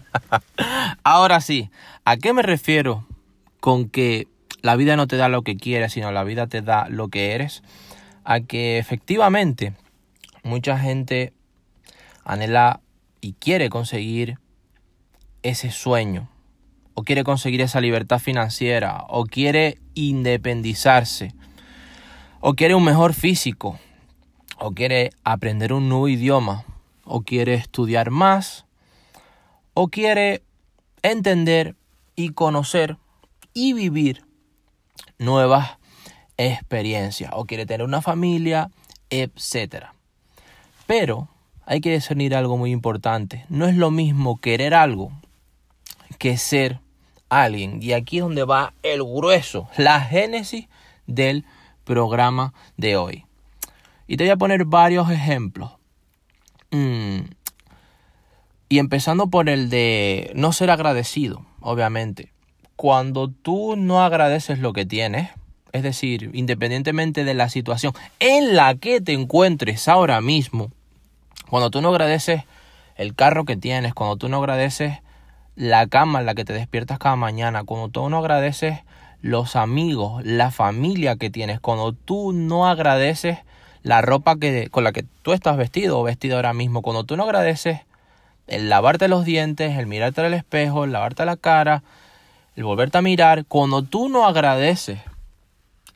Ahora sí, ¿a qué me refiero con que la vida no te da lo que quieres, sino la vida te da lo que eres? A que efectivamente mucha gente anhela y quiere conseguir ese sueño, o quiere conseguir esa libertad financiera, o quiere independizarse, o quiere un mejor físico, o quiere aprender un nuevo idioma, o quiere estudiar más, o quiere entender y conocer y vivir nuevas experiencias, o quiere tener una familia, etc. Pero hay que discernir algo muy importante. No es lo mismo querer algo que ser alguien. Y aquí es donde va el grueso, la génesis del programa de hoy. Y te voy a poner varios ejemplos. Mm. Y empezando por el de no ser agradecido, obviamente. Cuando tú no agradeces lo que tienes, es decir, independientemente de la situación en la que te encuentres ahora mismo, cuando tú no agradeces el carro que tienes, cuando tú no agradeces la cama en la que te despiertas cada mañana, cuando tú no agradeces los amigos, la familia que tienes, cuando tú no agradeces la ropa que, con la que tú estás vestido o vestido ahora mismo, cuando tú no agradeces el lavarte los dientes, el mirarte al espejo, el lavarte la cara, el volverte a mirar, cuando tú no agradeces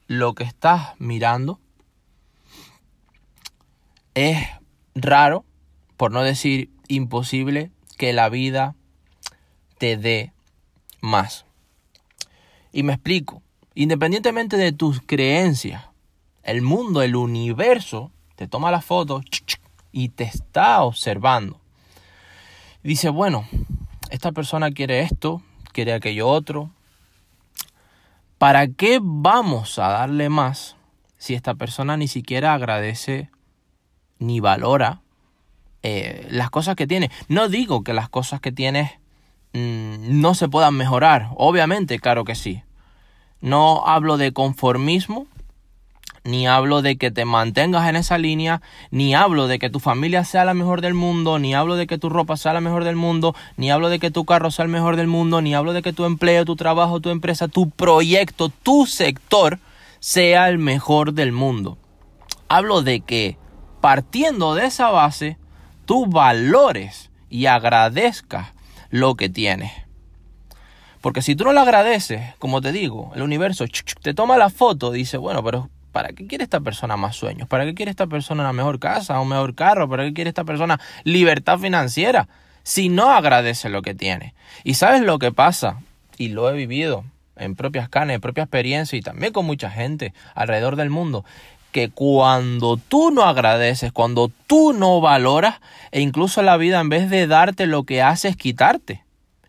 lo que estás mirando, es raro, por no decir imposible, que la vida te dé más. Y me explico, independientemente de tus creencias, el mundo, el universo, te toma la foto y te está observando. Dice, bueno, esta persona quiere esto, quiere aquello otro. ¿Para qué vamos a darle más si esta persona ni siquiera agradece ni valora eh, las cosas que tiene? No digo que las cosas que tienes Mm, no se puedan mejorar. Obviamente, claro que sí. No hablo de conformismo, ni hablo de que te mantengas en esa línea, ni hablo de que tu familia sea la mejor del mundo, ni hablo de que tu ropa sea la mejor del mundo, ni hablo de que tu carro sea el mejor del mundo, ni hablo de que tu empleo, tu trabajo, tu empresa, tu proyecto, tu sector sea el mejor del mundo. Hablo de que partiendo de esa base, tú valores y agradezcas lo que tienes. Porque si tú no lo agradeces, como te digo, el universo te toma la foto, dice, bueno, pero ¿para qué quiere esta persona más sueños? ¿Para qué quiere esta persona una mejor casa, un mejor carro? ¿Para qué quiere esta persona libertad financiera? Si no agradece lo que tiene. Y sabes lo que pasa, y lo he vivido en propias carnes, en propia experiencia y también con mucha gente alrededor del mundo, que cuando tú no agradeces, cuando tú no valoras, e incluso la vida en vez de darte lo que hace es quitarte.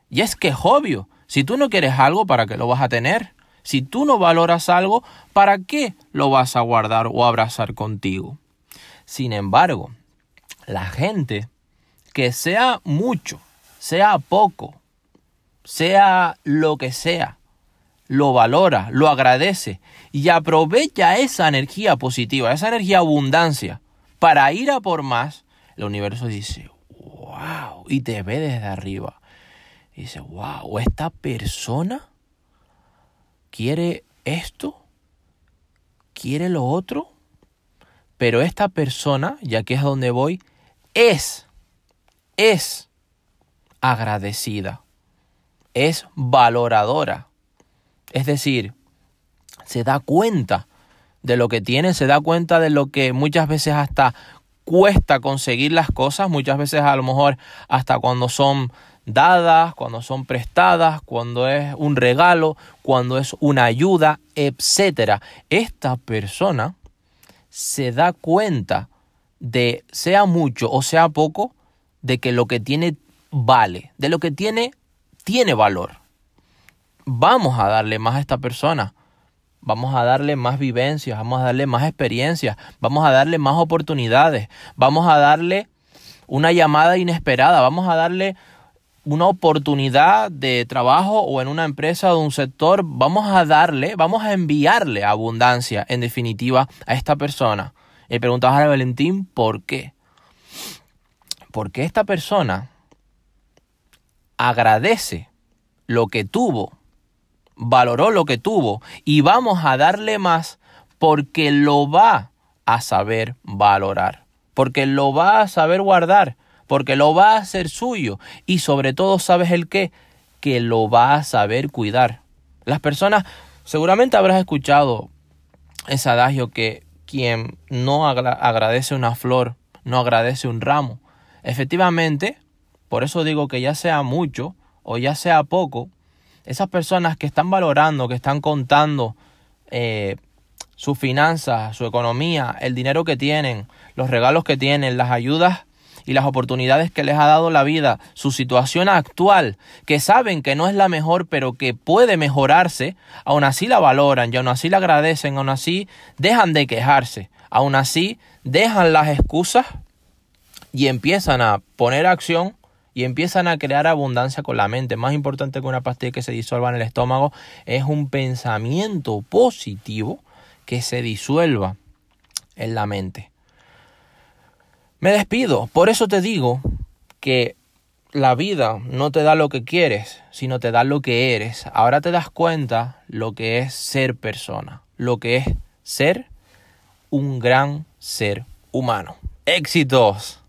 Y es que es obvio, si tú no quieres algo, ¿para qué lo vas a tener? Si tú no valoras algo, ¿para qué lo vas a guardar o abrazar contigo? Sin embargo, la gente, que sea mucho, sea poco, sea lo que sea, lo valora, lo agradece y aprovecha esa energía positiva, esa energía abundancia para ir a por más, el universo dice, wow, y te ve desde arriba. Y dice, wow, esta persona quiere esto, quiere lo otro, pero esta persona, ya que es donde voy, es, es agradecida, es valoradora. Es decir, se da cuenta de lo que tiene, se da cuenta de lo que muchas veces hasta cuesta conseguir las cosas, muchas veces a lo mejor hasta cuando son dadas, cuando son prestadas, cuando es un regalo, cuando es una ayuda, etcétera. Esta persona se da cuenta de sea mucho o sea poco de que lo que tiene vale, de lo que tiene tiene valor. Vamos a darle más a esta persona Vamos a darle más vivencias, vamos a darle más experiencias, vamos a darle más oportunidades, vamos a darle una llamada inesperada, vamos a darle una oportunidad de trabajo o en una empresa o un sector, vamos a darle, vamos a enviarle abundancia, en definitiva, a esta persona. Y preguntabas a Valentín, ¿por qué? Porque esta persona agradece lo que tuvo, valoró lo que tuvo y vamos a darle más porque lo va a saber valorar, porque lo va a saber guardar, porque lo va a hacer suyo y sobre todo sabes el qué, que lo va a saber cuidar. Las personas, seguramente habrás escuchado ese adagio que quien no agradece una flor, no agradece un ramo. Efectivamente, por eso digo que ya sea mucho o ya sea poco, esas personas que están valorando, que están contando eh, sus finanzas, su economía, el dinero que tienen, los regalos que tienen, las ayudas y las oportunidades que les ha dado la vida, su situación actual, que saben que no es la mejor, pero que puede mejorarse, aún así la valoran y aún así la agradecen, aún así dejan de quejarse, aún así dejan las excusas y empiezan a poner acción y empiezan a crear abundancia con la mente. Más importante que una pastilla que se disuelva en el estómago es un pensamiento positivo que se disuelva en la mente. Me despido, por eso te digo que la vida no te da lo que quieres, sino te da lo que eres. Ahora te das cuenta lo que es ser persona, lo que es ser un gran ser humano. Éxitos.